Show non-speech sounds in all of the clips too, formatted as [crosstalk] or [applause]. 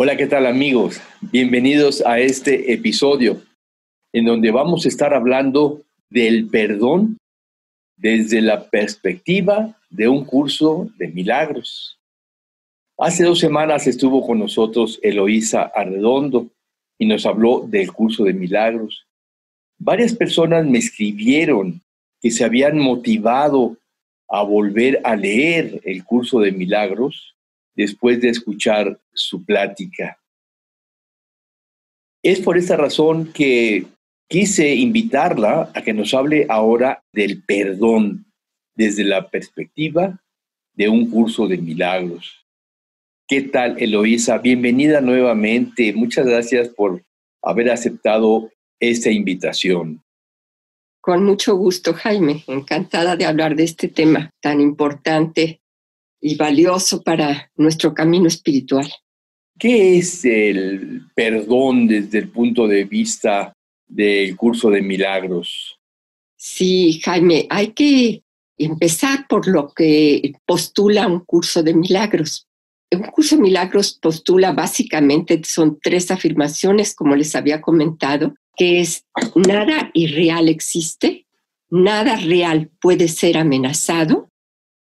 Hola, ¿qué tal amigos? Bienvenidos a este episodio en donde vamos a estar hablando del perdón desde la perspectiva de un curso de milagros. Hace dos semanas estuvo con nosotros Eloísa Arredondo y nos habló del curso de milagros. Varias personas me escribieron que se habían motivado a volver a leer el curso de milagros después de escuchar su plática. Es por esta razón que quise invitarla a que nos hable ahora del perdón desde la perspectiva de un curso de milagros. ¿Qué tal, Eloísa? Bienvenida nuevamente. Muchas gracias por haber aceptado esta invitación. Con mucho gusto, Jaime. Encantada de hablar de este tema tan importante y valioso para nuestro camino espiritual. ¿Qué es el perdón desde el punto de vista del curso de milagros? Sí, Jaime, hay que empezar por lo que postula un curso de milagros. Un curso de milagros postula básicamente, son tres afirmaciones, como les había comentado, que es nada irreal existe, nada real puede ser amenazado.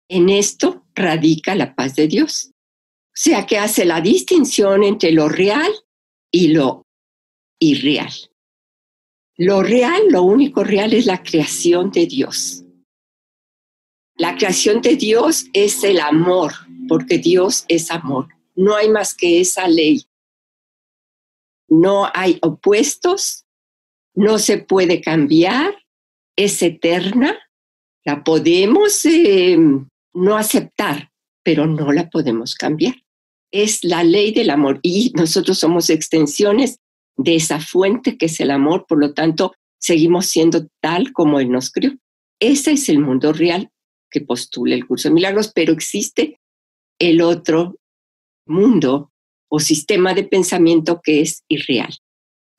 En esto radica la paz de Dios. O sea que hace la distinción entre lo real y lo irreal. Lo real, lo único real es la creación de Dios. La creación de Dios es el amor, porque Dios es amor. No hay más que esa ley. No hay opuestos, no se puede cambiar, es eterna, la podemos eh, no aceptar, pero no la podemos cambiar. Es la ley del amor y nosotros somos extensiones de esa fuente que es el amor, por lo tanto, seguimos siendo tal como Él nos creó. Ese es el mundo real que postula el curso de milagros, pero existe el otro mundo o sistema de pensamiento que es irreal,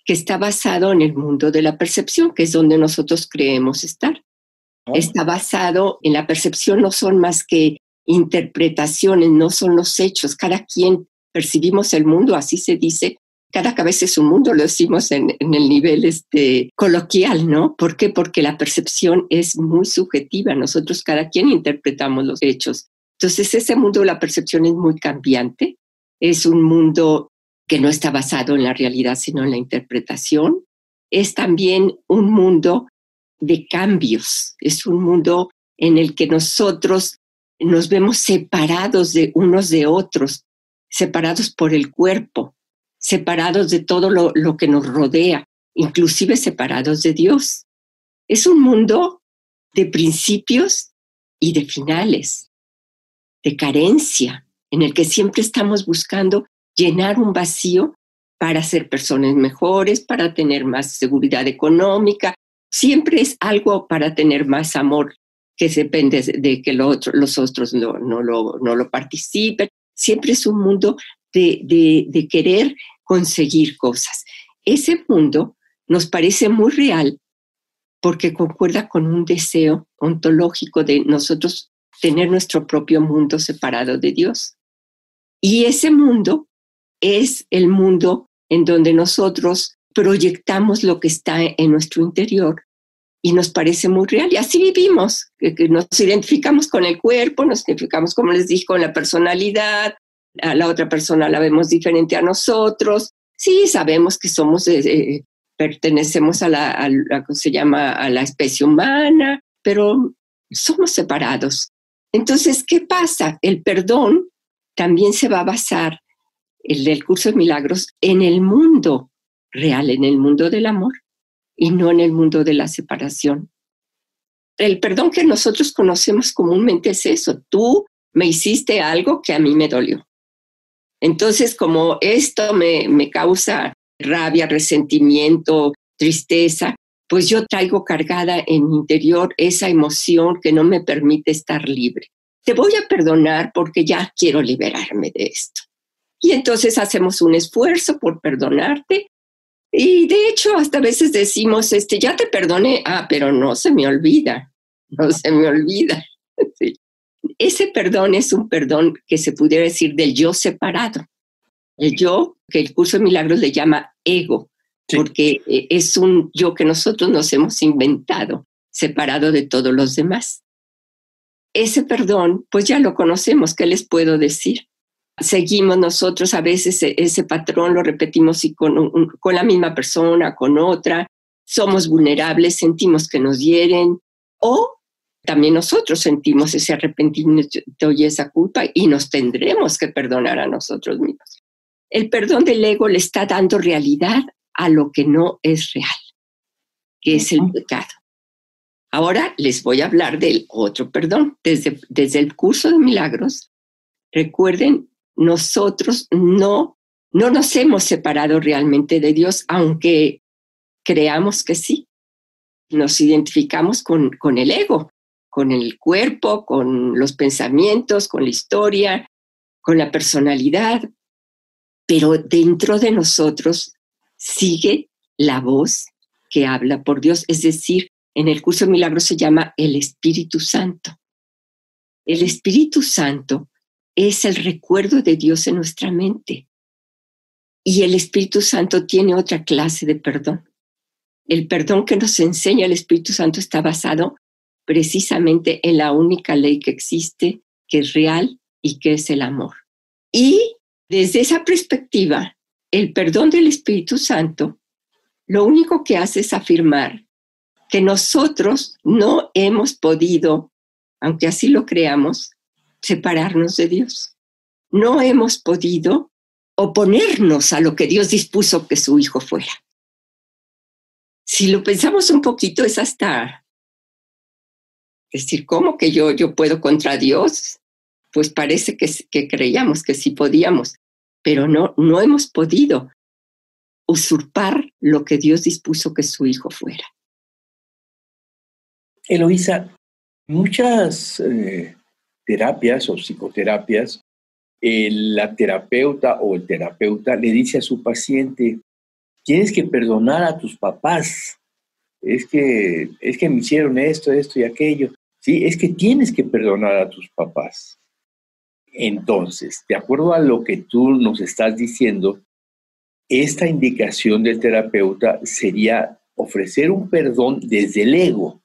que está basado en el mundo de la percepción, que es donde nosotros creemos estar. Está basado en la percepción, no son más que interpretaciones, no son los hechos. Cada quien percibimos el mundo, así se dice. Cada cabeza es un mundo, lo decimos en, el nivel este, coloquial, ¿no? ¿Por qué? Porque la percepción es muy subjetiva. Nosotros cada quien interpretamos los hechos. Entonces ese mundo de la percepción es muy cambiante. Es un mundo que no está basado en la realidad, sino en la interpretación. Es también un mundo de cambios, es un mundo en el que nosotros nos vemos separados de unos de otros, separados por el cuerpo, separados de todo lo, lo que nos rodea, inclusive separados de Dios. Es un mundo de principios y de finales, de carencia, en el que siempre estamos buscando llenar un vacío para ser personas mejores, para tener más seguridad económica, siempre es algo para tener más amor que depende de que los otros no, lo, participen. Siempre es un mundo de, de querer conseguir cosas. Ese mundo nos parece muy real porque concuerda con un deseo ontológico de nosotros tener nuestro propio mundo separado de Dios. Y ese mundo es el mundo en donde nosotros proyectamos lo que está en nuestro interior y nos parece muy real. Y así vivimos, nos identificamos con el cuerpo, nos identificamos, como les dije, con la personalidad, a la otra persona la vemos diferente a nosotros. Sí, sabemos que somos, eh, eh, pertenecemos a la, a se llama? A la especie humana, pero somos separados. Entonces, ¿qué pasa? El perdón también se va a basar, el del curso de milagros, en el mundo real, en el mundo del amor y no en el mundo de la separación. El perdón que nosotros conocemos comúnmente es eso. Tú me hiciste algo que a mí me dolió. Entonces, como esto me, me causa rabia, resentimiento, tristeza, pues yo traigo cargada en mi interior esa emoción que no me permite estar libre. Te voy a perdonar porque ya quiero liberarme de esto. Y entonces hacemos un esfuerzo por perdonarte. Y de hecho, hasta a veces decimos, este, ya te perdoné, ah, pero no se me olvida, no se me olvida. [laughs] Ese perdón es un perdón que se pudiera decir del yo separado. El yo, que el curso de milagros le llama ego, porque eh, es un yo que nosotros nos hemos inventado, separado de todos los demás. Ese perdón, pues ya lo conocemos, ¿qué les puedo decir? Seguimos nosotros a veces e, ese patrón, lo repetimos y con, con la misma persona, con otra, somos vulnerables, sentimos que nos hieren o también nosotros sentimos ese arrepentimiento y esa culpa y nos tendremos que perdonar a nosotros mismos. El perdón del ego le está dando realidad a lo que no es real, que es el pecado. Ahora les voy a hablar del otro perdón. Desde, desde el curso de milagros, recuerden, nosotros no, no nos hemos separado realmente de Dios, aunque creamos que sí. Nos identificamos con, con el ego, con el cuerpo, con los pensamientos, con la historia, con la personalidad, pero dentro de nosotros sigue la voz que habla por Dios, es decir, en el curso de milagros se llama el Espíritu Santo. El Espíritu Santo es el recuerdo de Dios en nuestra mente. Y el Espíritu Santo tiene otra clase de perdón. El perdón que nos enseña el Espíritu Santo está basado precisamente en la única ley que existe, que es real y que es el amor. Y desde esa perspectiva, el perdón del Espíritu Santo lo único que hace es afirmar que nosotros no hemos podido, aunque así lo creamos, separarnos de Dios. No hemos podido oponernos a lo que Dios dispuso que su Hijo fuera. Si lo pensamos un poquito, es hasta decir, ¿cómo que yo, yo puedo contra Dios? Pues parece que, que creíamos que sí podíamos, pero no, no hemos podido usurpar lo que Dios dispuso que su hijo fuera. Eloísa, muchas eh, terapias o psicoterapias, la terapeuta o el terapeuta le dice a su paciente, tienes que perdonar a tus papás, es que, es que me hicieron esto, esto y aquello. Sí, es que tienes que perdonar a tus papás. Entonces, de acuerdo a lo que tú nos estás diciendo, esta indicación del terapeuta sería ofrecer un perdón desde el ego.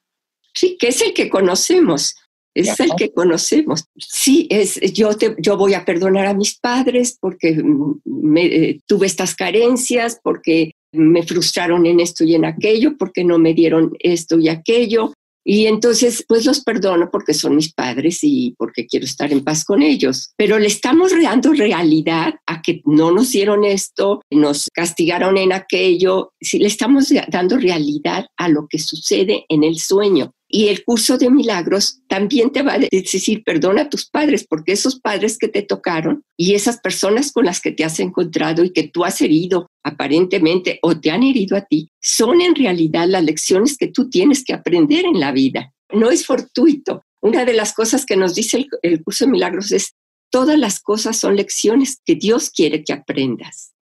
Sí, que es el que conocemos, es el que conocemos. Sí, es, yo, yo voy a perdonar a mis padres porque me, eh, tuve estas carencias, porque me frustraron en esto y en aquello, porque no me dieron esto y aquello, y entonces, pues los perdono porque son mis padres y porque quiero estar en paz con ellos. Pero le estamos dando realidad a que no nos dieron esto, nos castigaron en aquello. Si le estamos dando realidad a lo que sucede en el sueño. Y el curso de milagros también te va a decir, perdona a tus padres, porque esos padres que te tocaron y esas personas con las que te has encontrado y que tú has herido aparentemente o te han herido a ti, son en realidad las lecciones que tú tienes que aprender en la vida. No es fortuito. Una de las cosas que nos dice el, el curso de milagros es, todas las cosas son lecciones que Dios quiere que aprendas.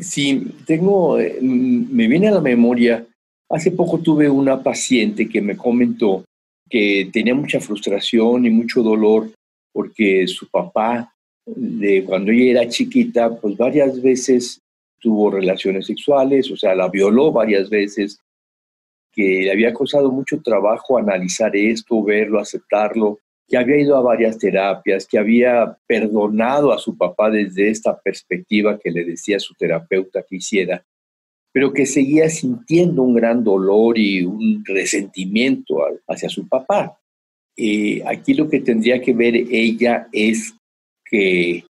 Sí, tengo, eh, me viene a la memoria Hace poco tuve una paciente que me comentó que tenía mucha frustración y mucho dolor porque su papá, de cuando ella era chiquita, pues varias veces tuvo relaciones sexuales, o sea, la violó varias veces, que le había costado mucho trabajo analizar esto, verlo, aceptarlo, que había ido a varias terapias, que había perdonado a su papá desde esta perspectiva que le decía su terapeuta que hiciera, pero que seguía sintiendo un gran dolor y un resentimiento hacia su papá. Eh, aquí lo que tendría que ver ella es que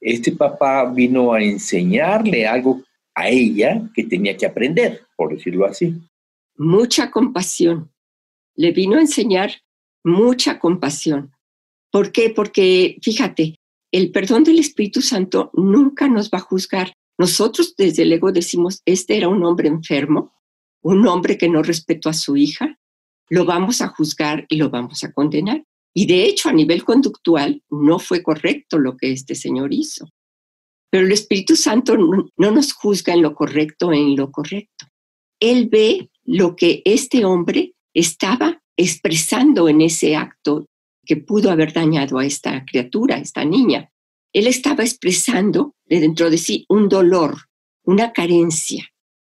este papá vino a enseñarle algo a ella que tenía que aprender, por decirlo así. Mucha compasión. Le vino a enseñar mucha compasión, ¿Por qué? Porque, fíjate, el perdón del Espíritu Santo nunca nos va a juzgar. Nosotros desde el ego decimos, este era un hombre enfermo, un hombre que no respetó a su hija, lo vamos a juzgar y lo vamos a condenar. Y de hecho, a nivel conductual, no fue correcto lo que este señor hizo. Pero el Espíritu Santo no, nos juzga en lo correcto en lo correcto. Él ve lo que este hombre estaba expresando en ese acto que pudo haber dañado a esta criatura, a esta niña. Él estaba expresando de dentro de sí un dolor, una carencia.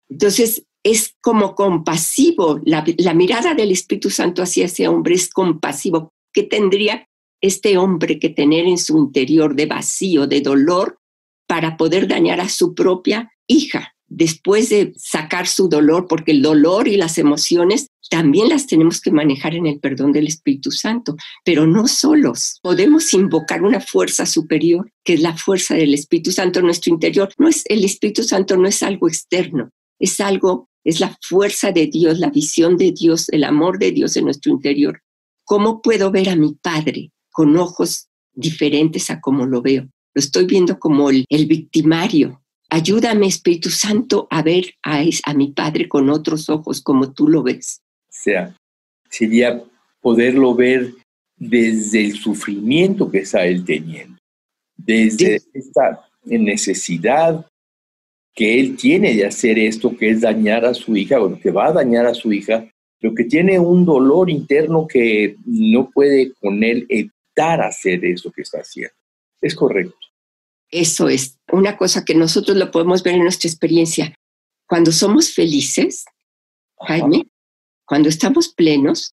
Entonces, es como compasivo. La, la, mirada del Espíritu Santo hacia ese hombre es compasivo. ¿Qué tendría este hombre que tener en su interior de vacío, de dolor, para poder dañar a su propia hija? Después de sacar su dolor, porque el dolor y las emociones también las tenemos que manejar en el perdón del Espíritu Santo, pero no solos. Podemos invocar una fuerza superior, que es la fuerza del Espíritu Santo en nuestro interior. No es el Espíritu Santo no es algo externo, es algo es la fuerza de Dios, la visión de Dios, el amor de Dios en nuestro interior. ¿Cómo puedo ver a mi Padre con ojos diferentes a como lo veo? Lo estoy viendo como el, el victimario, Ayúdame, Espíritu Santo, a ver a, a mi Padre con otros ojos como tú lo ves. O sea, sería poderlo ver desde el sufrimiento que está él teniendo, desde esta necesidad que él tiene de hacer esto, que es dañar a su hija, o que va a dañar a su hija, pero que tiene un dolor interno que no puede con él evitar hacer eso que está haciendo. Es correcto. Eso es una cosa que nosotros lo podemos ver en nuestra experiencia. Cuando somos felices, Jaime, cuando estamos plenos,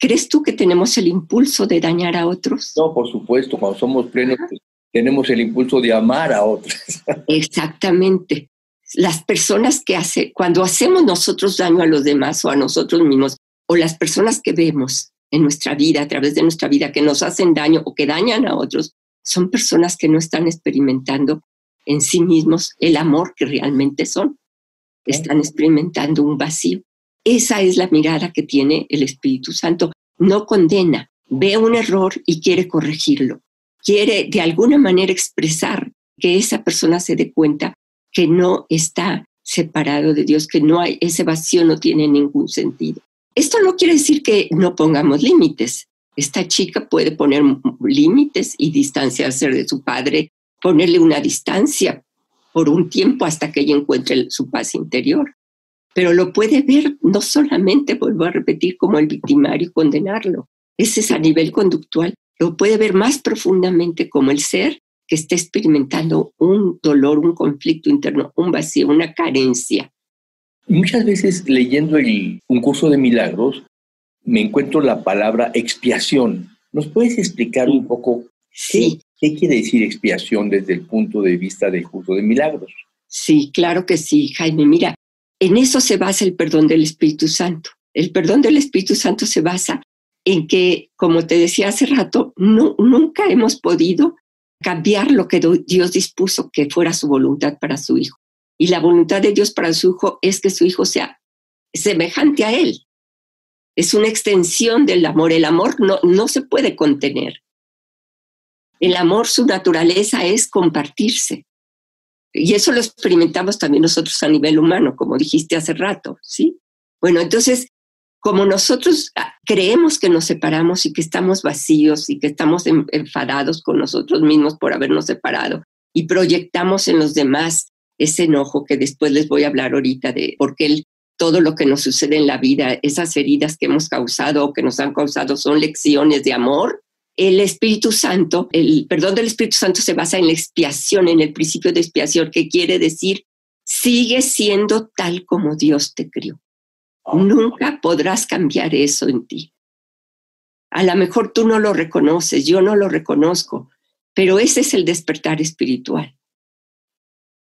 ¿crees tú que tenemos el impulso de dañar a otros? No, por supuesto, cuando somos plenos tenemos el impulso de amar a otros. [laughs] Exactamente. Las personas que hacen, cuando hacemos nosotros daño a los demás o a nosotros mismos, o las personas que vemos en nuestra vida, a través de nuestra vida, que nos hacen daño o que dañan a otros, son personas que no están experimentando en sí mismos el amor que realmente son. Están experimentando un vacío. Esa es la mirada que tiene el Espíritu Santo. No condena, ve un error y quiere corregirlo. Quiere de alguna manera expresar que esa persona se dé cuenta que no está separado de Dios, que no hay ese vacío no tiene ningún sentido. Esto no quiere decir que no pongamos límites esta chica puede poner límites y distanciarse de su padre, ponerle una distancia por un tiempo hasta que ella encuentre su paz interior. Pero lo puede ver no solamente, vuelvo a repetir, como el victimario y condenarlo. Ese es a nivel conductual. Lo puede ver más profundamente como el ser que está experimentando un dolor, un conflicto interno, un vacío, una carencia. Muchas veces leyendo el, un curso de milagros, me encuentro la palabra expiación. ¿Nos puedes explicar un poco sí. qué, quiere decir expiación desde el punto de vista del curso de milagros? Sí, claro que sí, Jaime. Mira, en eso se basa el perdón del Espíritu Santo. El perdón del Espíritu Santo se basa en que, como te decía hace rato, no, nunca hemos podido cambiar lo que Dios dispuso que fuera su voluntad para su hijo. Y la voluntad de Dios para su hijo es que su hijo sea semejante a él es una extensión del amor. El amor no, no se puede contener. El amor, su naturaleza es compartirse. Y eso lo experimentamos también nosotros a nivel humano, como dijiste hace rato, ¿sí? Bueno, entonces, como nosotros ah, creemos que nos separamos y que estamos vacíos y que estamos enfadados con nosotros mismos por habernos separado y proyectamos en los demás ese enojo que después les voy a hablar ahorita de por qué el todo lo que nos sucede en la vida, esas heridas que hemos causado o que nos han causado son lecciones de amor. El Espíritu Santo, el perdón del Espíritu Santo se basa en la expiación, en el principio de expiación, que quiere decir, sigue siendo tal como Dios te crió. Nunca podrás cambiar eso en ti. A lo mejor tú no lo reconoces, yo no lo reconozco, pero ese es el despertar espiritual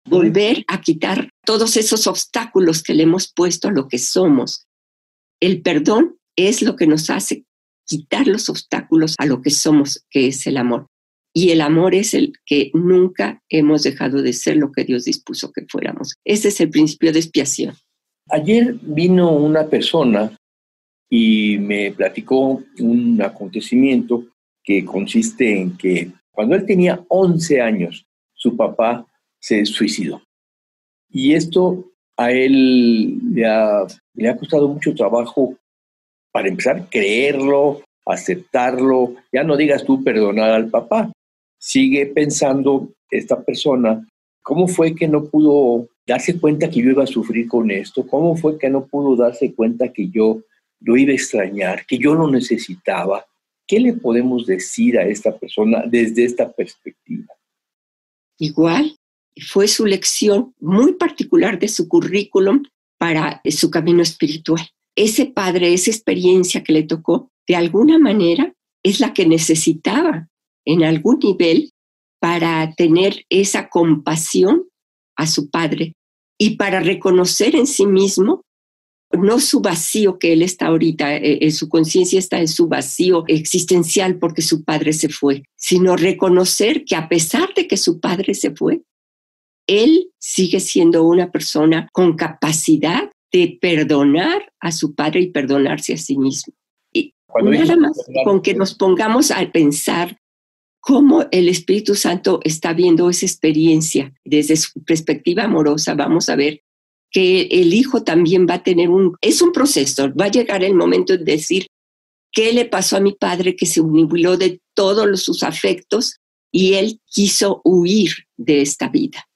volver a quitar todos esos obstáculos que le hemos puesto a lo que somos. El perdón es lo que nos hace quitar los obstáculos a lo que somos, que es el amor. Y el amor es el que nunca hemos dejado de ser lo que Dios dispuso que fuéramos. Ese es el principio de expiación. Ayer vino una persona y me platicó un acontecimiento que consiste en que cuando él tenía 11 años, su papá se suicidó. Y esto a él le ha, le ha costado mucho trabajo, para empezar, creerlo, aceptarlo. Ya no digas tú perdonar al papá. Sigue pensando esta persona, ¿cómo fue que no pudo darse cuenta que yo iba a sufrir con esto? ¿Cómo fue que no pudo darse cuenta que yo lo iba a extrañar, que yo lo necesitaba? ¿Qué le podemos decir a esta persona desde esta perspectiva? Igual, fue su lección muy particular de su currículum para su camino espiritual. Ese padre, esa experiencia que le tocó, de alguna manera es la que necesitaba en algún nivel para tener esa compasión a su padre y para reconocer en sí mismo no su vacío que él está ahorita, eh, eh, su conciencia está en su vacío existencial porque su padre se fue, sino reconocer que a pesar de que su padre se fue, él sigue siendo una persona con capacidad de perdonar a su padre y perdonarse a sí mismo. Y nada más con que nos pongamos a pensar cómo el Espíritu Santo está viendo esa experiencia desde su perspectiva amorosa, vamos a ver que el hijo también va a tener un, es un proceso, va a llegar el momento de decir, ¿qué le pasó a mi padre que se unibiló de todos sus afectos y él quiso huir de esta vida?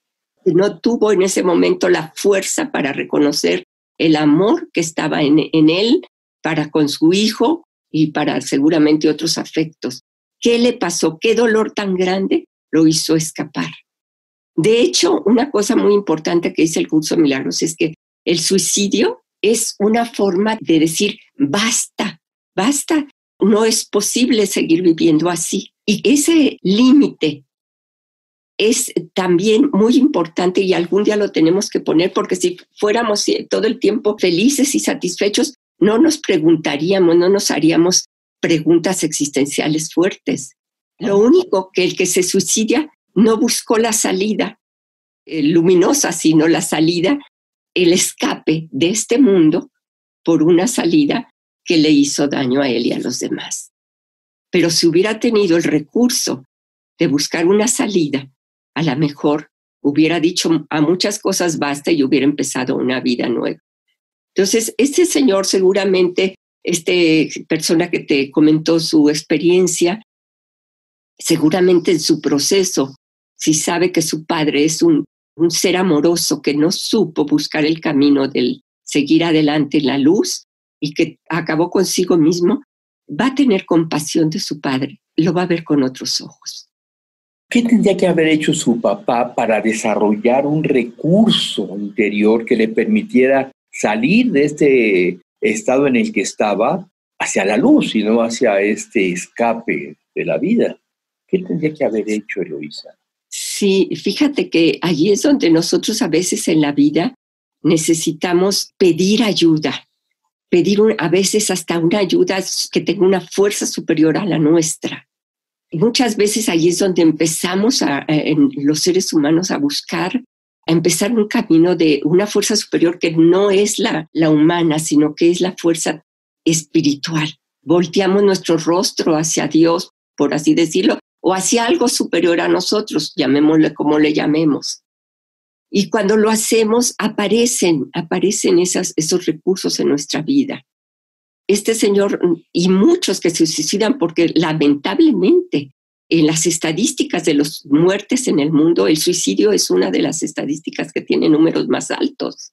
No tuvo en ese momento la fuerza para reconocer el amor que estaba en, en él para con su hijo y para seguramente otros afectos. ¿Qué le pasó? ¿Qué dolor tan grande lo hizo escapar? De hecho, una cosa muy importante que dice el curso de milagros es que el suicidio es una forma de decir, basta, basta, no es posible seguir viviendo así. Y ese límite es también muy importante y algún día lo tenemos que poner porque si fuéramos todo el tiempo felices y satisfechos, no nos preguntaríamos, no nos haríamos preguntas existenciales fuertes. Lo único que el que se suicida no buscó la salida eh, luminosa, sino la salida, el escape de este mundo por una salida que le hizo daño a él y a los demás. Pero si hubiera tenido el recurso de buscar una salida, a lo mejor hubiera dicho a muchas cosas basta y hubiera empezado una vida nueva. Entonces, este señor seguramente, este persona que te comentó su experiencia, seguramente en su proceso si sabe que su padre es un, un ser amoroso que no supo buscar el camino del seguir adelante en la luz y que acabó consigo mismo, va a tener compasión de su padre, lo va a ver con otros ojos. ¿Qué tendría que haber hecho su papá para desarrollar un recurso interior que le permitiera salir de este estado en el que estaba hacia la luz y no hacia este escape de la vida? ¿Qué tendría que haber hecho Eloisa? Sí, fíjate que allí es donde nosotros a veces en la vida necesitamos pedir ayuda, pedir a veces hasta una ayuda que tenga una fuerza superior a la nuestra. Muchas veces allí es donde empezamos a, en los seres humanos a buscar, a empezar un camino de una fuerza superior que no es la, la humana, sino que es la fuerza espiritual. Volteamos nuestro rostro hacia Dios, por así decirlo, o hacia algo superior a nosotros, llamémosle como le llamemos. Y cuando lo hacemos, aparecen, aparecen esas, esos recursos en nuestra vida. Este señor y muchos que se suicidan porque lamentablemente en las estadísticas de las muertes en el mundo, el suicidio es una de las estadísticas que tiene números más altos.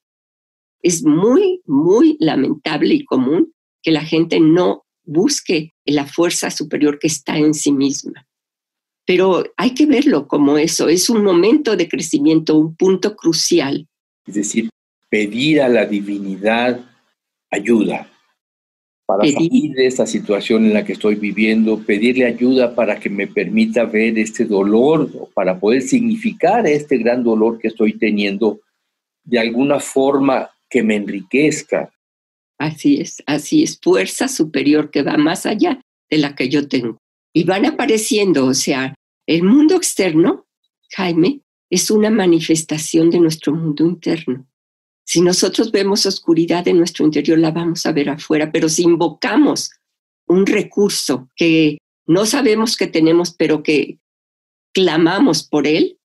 Es muy, muy lamentable y común que la gente no busque la fuerza superior que está en sí misma pero hay que verlo como eso, es un momento de crecimiento, un punto crucial. Es decir, pedir a la divinidad ayuda para salir de esta situación en la que estoy viviendo, pedirle ayuda para que me permita ver este dolor, para poder significar este gran dolor que estoy teniendo de alguna forma que me enriquezca. Así es, así es, fuerza superior que va más allá de la que yo tengo. Y van apareciendo, o sea, el mundo externo, Jaime, es una manifestación de nuestro mundo interno. Si nosotros vemos oscuridad en nuestro interior, la vamos a ver afuera, pero si invocamos un recurso que no sabemos que tenemos, pero que clamamos por él,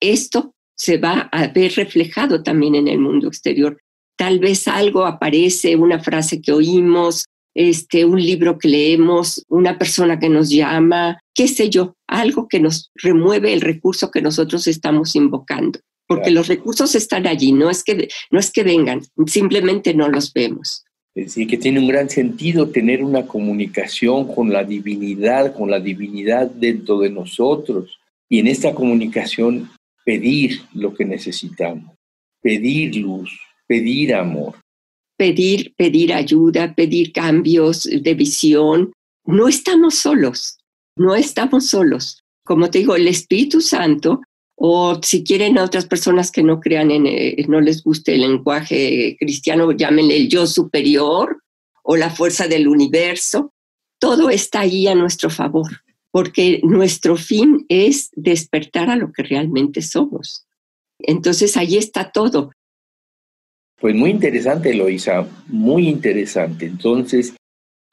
esto se va a ver reflejado también en el mundo exterior. Tal vez algo aparece, una frase que oímos, este, un libro que leemos, una persona que nos llama, qué sé yo, algo que nos remueve el recurso que nosotros estamos invocando. Porque los recursos están allí, no es, que, no es que vengan, simplemente no los vemos. Es decir, que tiene un gran sentido tener una comunicación con la divinidad, con la divinidad dentro de nosotros. Y en esta comunicación pedir lo que necesitamos, pedir luz, pedir amor. Pedir, pedir ayuda, pedir cambios de visión. No estamos solos, no estamos solos. Como te digo, el Espíritu Santo, o si quieren a otras personas que no crean en, eh, no les guste el lenguaje cristiano, llámenle el yo superior o la fuerza del universo, todo está ahí a nuestro favor porque nuestro fin es despertar a lo que realmente somos. Entonces ahí está todo. Pues muy interesante, Eloisa, muy interesante. Entonces,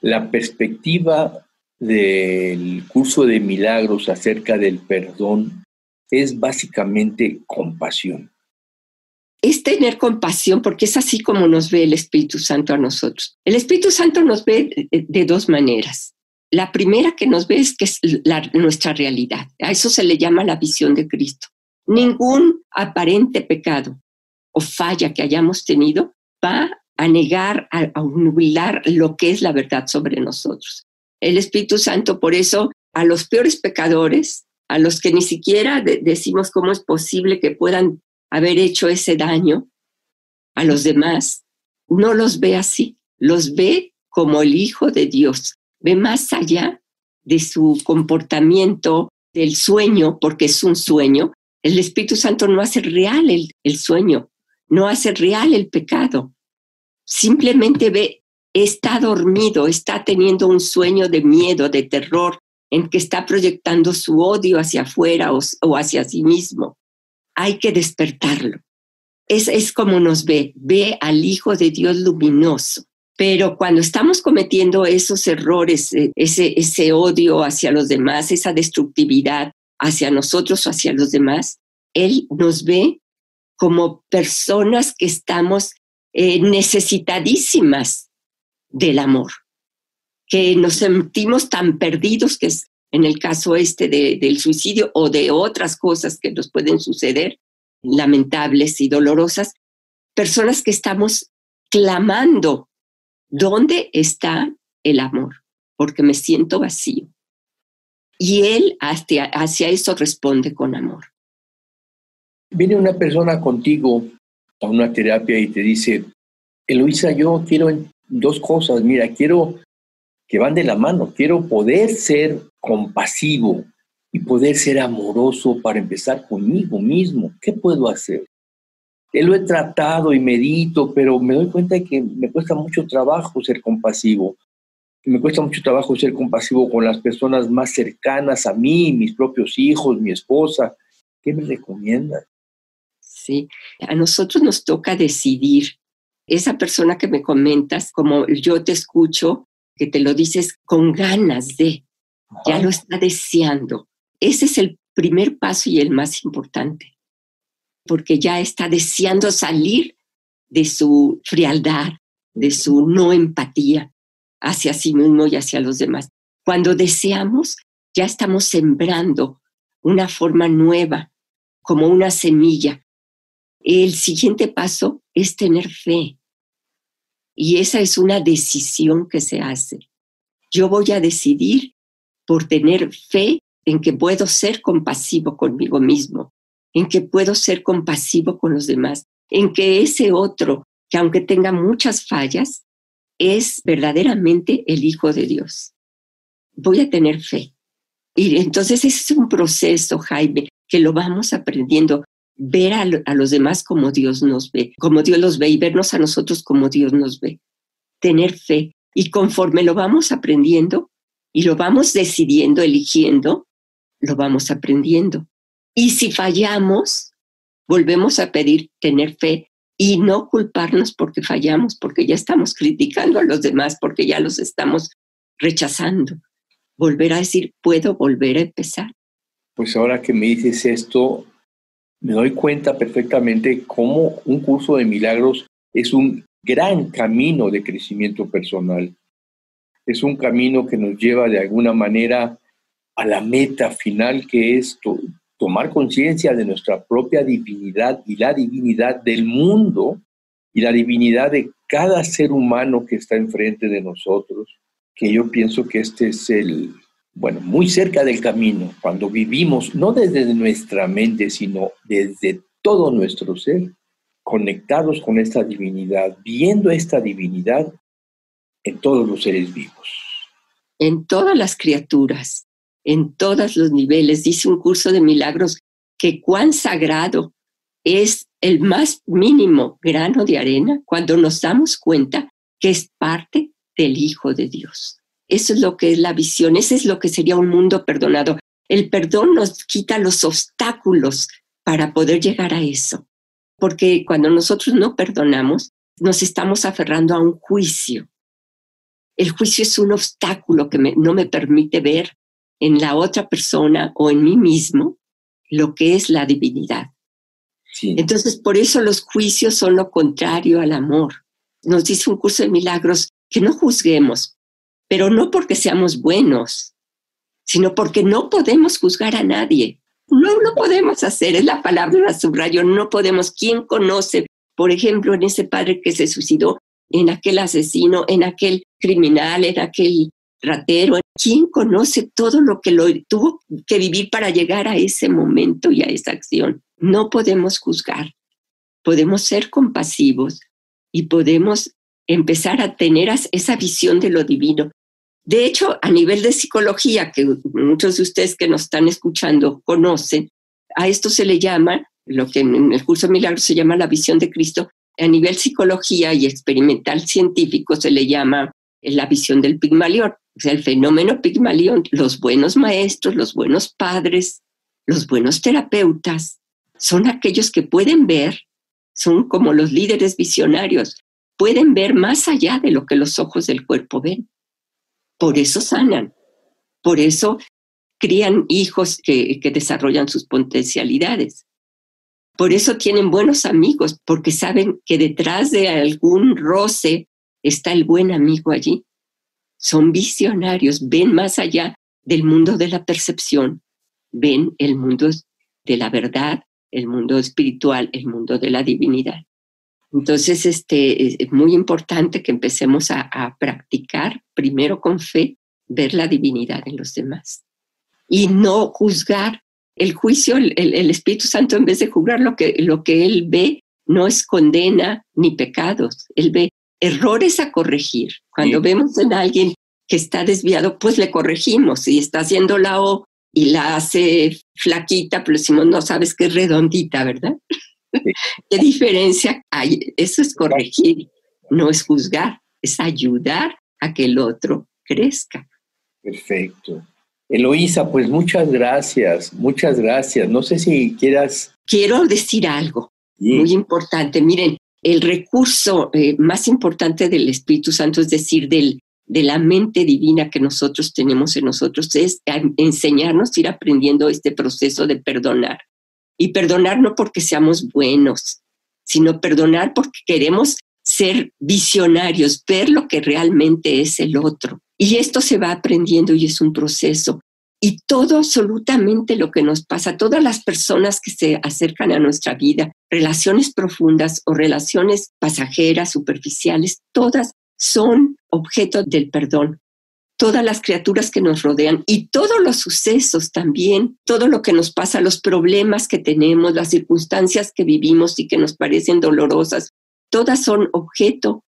la perspectiva del curso de milagros acerca del perdón es básicamente compasión. Es tener compasión porque es así como nos ve el Espíritu Santo a nosotros. El Espíritu Santo nos ve de dos maneras. La primera que nos ve es que es nuestra realidad. A eso se le llama la visión de Cristo. Ningún aparente pecado o falla que hayamos tenido va a negar, a, a lo que es la verdad sobre nosotros. El Espíritu Santo, por eso, a los peores pecadores, a los que ni siquiera decimos cómo es posible que puedan haber hecho ese daño a los demás, no los ve así, los ve como el Hijo de Dios, ve más allá de su comportamiento, del sueño, porque es un sueño. El Espíritu Santo no hace real el, el sueño, no hace real el pecado. Simplemente ve, está dormido, está teniendo un sueño de miedo, de terror, en que está proyectando su odio hacia afuera o, hacia sí mismo. Hay que despertarlo. Es, es como nos ve, ve al Hijo de Dios luminoso, pero cuando estamos cometiendo esos errores, eh, ese, ese odio hacia los demás, esa destructividad hacia nosotros o hacia los demás, Él nos ve como personas que estamos eh, necesitadísimas del amor, que nos sentimos tan perdidos que es en el caso este del suicidio o de otras cosas que nos pueden suceder, lamentables y dolorosas, personas que estamos clamando ¿Dónde está el amor? Porque me siento vacío. Y él hacia, hacia eso responde con amor. Viene una persona contigo a una terapia y te dice, Eloisa, yo quiero dos cosas, mira, quiero que van de la mano, quiero poder ser compasivo y poder ser amoroso para empezar conmigo mismo. ¿Qué puedo hacer? lo he tratado y medito, pero me doy cuenta de que me cuesta mucho trabajo ser compasivo. Me cuesta mucho trabajo ser compasivo con las personas más cercanas a mí, mis propios hijos, mi esposa. ¿Qué me recomiendas? Sí, a nosotros nos toca decidir. Esa persona que me comentas, como yo te escucho, que te lo dices con ganas de, ya lo está deseando. Ese es el primer paso y el más importante porque ya está deseando salir de su frialdad, de su no empatía hacia sí mismo y hacia los demás. Cuando deseamos, ya estamos sembrando una forma nueva, como una semilla. El siguiente paso es tener fe. Y esa es una decisión que se hace. Yo voy a decidir por tener fe en que puedo ser compasivo conmigo mismo, en que puedo ser compasivo con los demás, en que ese otro, que aunque tenga muchas fallas, es verdaderamente el Hijo de Dios. Voy a tener fe. Y entonces ese es un proceso, Jaime, que lo vamos aprendiendo, ver a, los demás como Dios nos ve, como Dios los ve y vernos a nosotros como Dios nos ve. Tener fe. Y conforme lo vamos aprendiendo y lo vamos decidiendo, eligiendo, lo vamos aprendiendo. Y si fallamos, volvemos a pedir tener fe y no culparnos porque fallamos, porque ya estamos criticando a los demás, porque ya los estamos rechazando. volver a decir, puedo volver a empezar. Pues ahora que me dices esto, me doy cuenta perfectamente cómo un curso de milagros es un gran camino de crecimiento personal. Es un camino que nos lleva de alguna manera a la meta final que es tomar conciencia de nuestra propia divinidad y la divinidad del mundo y la divinidad de cada ser humano que está enfrente de nosotros, que yo pienso que este es el, bueno, muy cerca del camino, cuando vivimos no desde nuestra mente, sino desde todo nuestro ser, conectados con esta divinidad, viendo esta divinidad en todos los seres vivos. En todas las criaturas, en todos los niveles. Dice un curso de milagros que cuán sagrado es el más mínimo grano de arena cuando nos damos cuenta que es parte del Hijo de Dios. Eso es lo que es la visión, ese es lo que sería un mundo perdonado. El perdón nos quita los obstáculos para poder llegar a eso, porque cuando nosotros no perdonamos, nos estamos aferrando a un juicio. El juicio es un obstáculo que no me permite ver en la otra persona o en mí mismo lo que es la divinidad. Entonces, por eso los juicios son lo contrario al amor. Nos dice un curso de milagros que no juzguemos, pero no porque seamos buenos, sino porque no podemos juzgar a nadie. No lo podemos hacer, es la palabra la subrayo, no podemos. ¿Quién conoce, por ejemplo, en ese padre que se suicidó, en aquel asesino, en aquel criminal, en aquel ratero? ¿Quién conoce todo lo que tuvo que vivir para llegar a ese momento y a esa acción? No podemos juzgar, podemos ser compasivos y podemos empezar a tener esa visión de lo divino. De hecho, a nivel de psicología, que muchos de ustedes que nos están escuchando conocen, a esto se le llama, lo que en el curso de milagros se llama la visión de Cristo, a nivel psicología y experimental científico se le llama la visión del Pigmalión, o sea, el fenómeno Pigmalión, los buenos maestros, los buenos padres, los buenos terapeutas, son aquellos que pueden ver, son como los líderes visionarios, pueden ver más allá de lo que los ojos del cuerpo ven. Por eso sanan, por eso crían hijos que, que desarrollan sus potencialidades. Por eso tienen buenos amigos, porque saben que detrás de algún roce está el buen amigo allí. Son visionarios, ven más allá del mundo de la percepción, ven el mundo de la verdad, el mundo espiritual, el mundo de la divinidad. Entonces, este, es muy importante que empecemos a, practicar, primero con fe, ver la divinidad en los demás y no juzgar. El juicio, el, el, Espíritu Santo, en vez de juzgar lo que, lo que Él ve, no es condena ni pecados. Él ve errores a corregir. Cuando vemos en alguien que está desviado, pues le corregimos. Si está haciendo la O y la hace flaquita, pero decimos, no sabes que es redondita, ¿verdad? ¿Qué diferencia hay? Eso es corregir, no es juzgar, es ayudar a que el otro crezca. Perfecto. Eloísa, pues muchas gracias, muchas gracias. No sé si quieras... Quiero decir algo muy importante. Miren, el recurso eh, más importante del Espíritu Santo, es decir, del, de la mente divina que nosotros tenemos en nosotros, es enseñarnos a ir aprendiendo este proceso de perdonar. Y perdonar no porque seamos buenos, sino perdonar porque queremos ser visionarios, ver lo que realmente es el otro. Y esto se va aprendiendo y es un proceso. Y todo absolutamente lo que nos pasa, todas las personas que se acercan a nuestra vida, relaciones profundas o relaciones pasajeras, superficiales, todas son objeto del perdón. Todas las criaturas que nos rodean y todos los sucesos también, todo lo que nos pasa, los problemas que tenemos, las circunstancias que vivimos y que nos parecen dolorosas, todas son objeto,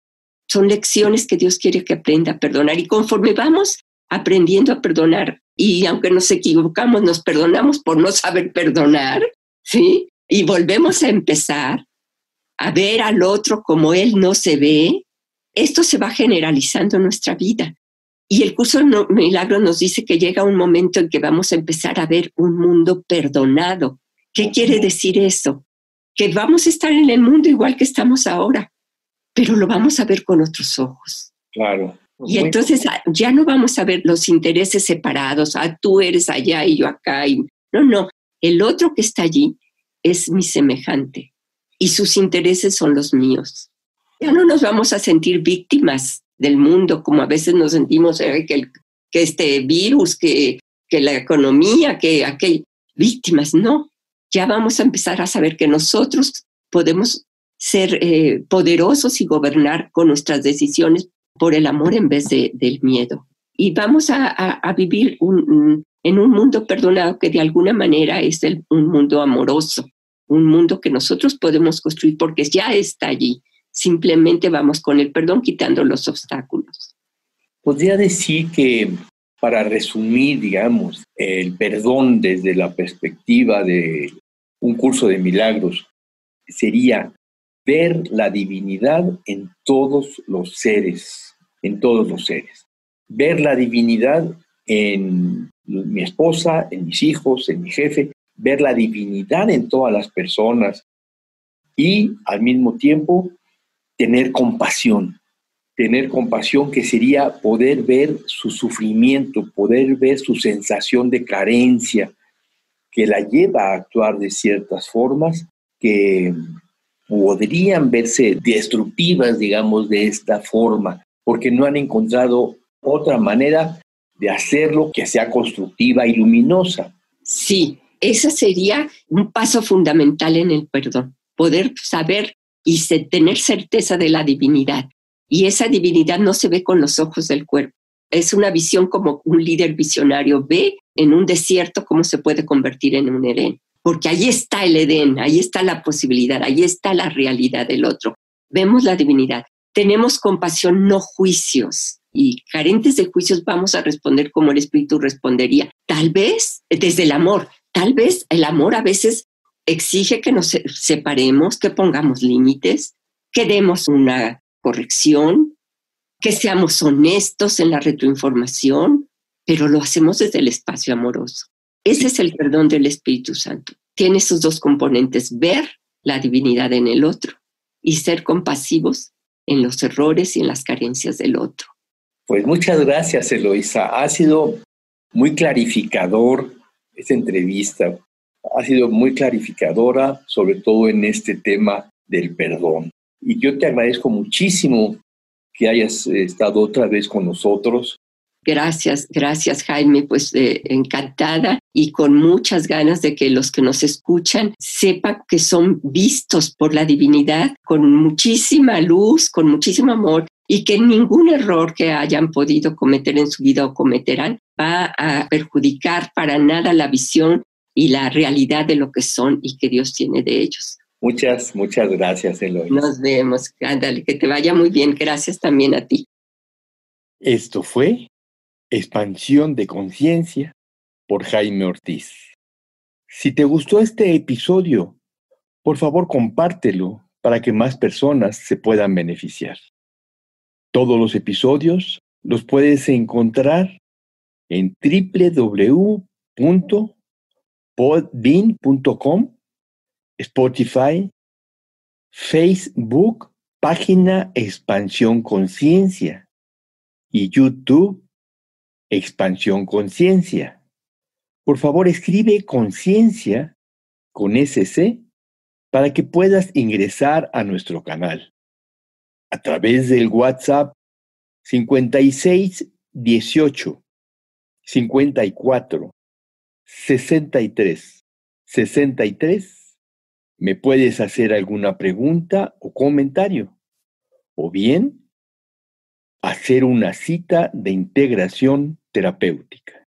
son lecciones que Dios quiere que aprenda a perdonar. Y conforme vamos aprendiendo a perdonar, y aunque nos equivocamos, nos perdonamos por no saber perdonar, ¿sí? Y volvemos a empezar a ver al otro como él no se ve, esto se va generalizando en nuestra vida. Y el curso de milagro nos dice que llega un momento en que vamos a empezar a ver un mundo perdonado. ¿Qué quiere decir eso? Que vamos a estar en el mundo igual que estamos ahora, pero lo vamos a ver con otros ojos. Claro. Y entonces ah, ya no vamos a ver los intereses separados, ah, tú eres allá y yo acá. Y... No, no, el otro que está allí es mi semejante y sus intereses son los míos. Ya no nos vamos a sentir víctimas del mundo como a veces nos sentimos eh, que, que este virus, que, que la economía, que aquel, víctimas, no. Ya vamos a empezar a saber que nosotros podemos ser eh, poderosos y gobernar con nuestras decisiones por el amor en vez de, del miedo. Y vamos a, vivir en un mundo perdonado que de alguna manera es un mundo amoroso, un mundo que nosotros podemos construir porque ya está allí. Simplemente vamos con el perdón quitando los obstáculos. Podría decir que, para resumir, digamos, el perdón desde la perspectiva de un curso de milagros, sería ver la divinidad en todos los seres, en todos los seres. Ver la divinidad en mi esposa, en mis hijos, en mi jefe, ver la divinidad en todas las personas y al mismo tiempo tener compasión, tener compasión que sería poder ver su sufrimiento, poder ver su sensación de carencia que la lleva a actuar de ciertas formas que podrían verse destructivas, digamos, de esta forma, porque no han encontrado otra manera de hacerlo que sea constructiva y luminosa. Sí, ese sería un paso fundamental en el perdón, poder saber y tener certeza de la divinidad. Y esa divinidad no se ve con los ojos del cuerpo. Es una visión como un líder visionario ve en un desierto cómo se puede convertir en un Edén porque ahí está el Edén, ahí está la posibilidad, ahí está la realidad del otro. Vemos la divinidad. Tenemos compasión, no juicios. Y carentes de juicios vamos a responder como el Espíritu respondería. Tal vez desde el amor, tal vez el amor a veces exige que nos separemos, que pongamos límites, que demos una corrección, que seamos honestos en la retroinformación, pero lo hacemos desde el espacio amoroso. Ese es el perdón del Espíritu Santo. Tiene esos dos componentes, ver la divinidad en el otro y ser compasivos en los errores y en las carencias del otro. Pues muchas gracias, Eloisa. Ha sido muy clarificador esta entrevista. Ha sido muy clarificadora, sobre todo en este tema del perdón. Y yo te agradezco muchísimo que hayas estado otra vez con nosotros Gracias, gracias Jaime, pues eh, encantada y con muchas ganas de que los que nos escuchan sepan que son vistos por la divinidad con muchísima luz, con muchísimo amor y que ningún error que hayan podido cometer en su vida o cometerán va a perjudicar para nada la visión y la realidad de lo que son y que Dios tiene de ellos. Muchas, muchas gracias, Eloy. Nos vemos, ándale, que te vaya muy bien. Gracias también a ti. Esto fue Expansión de Conciencia por Jaime Ortiz. Si te gustó este episodio, por favor compártelo para que más personas se puedan beneficiar. Todos los episodios los puedes encontrar en www.podbean.com, Spotify, Facebook, página Expansión Conciencia y YouTube Expansión Conciencia. Por favor, escribe conciencia con SC para que puedas ingresar a nuestro canal. A través del WhatsApp 56 18 54 63 63 me puedes hacer alguna pregunta o comentario. O bien hacer una cita de integración terapéutica.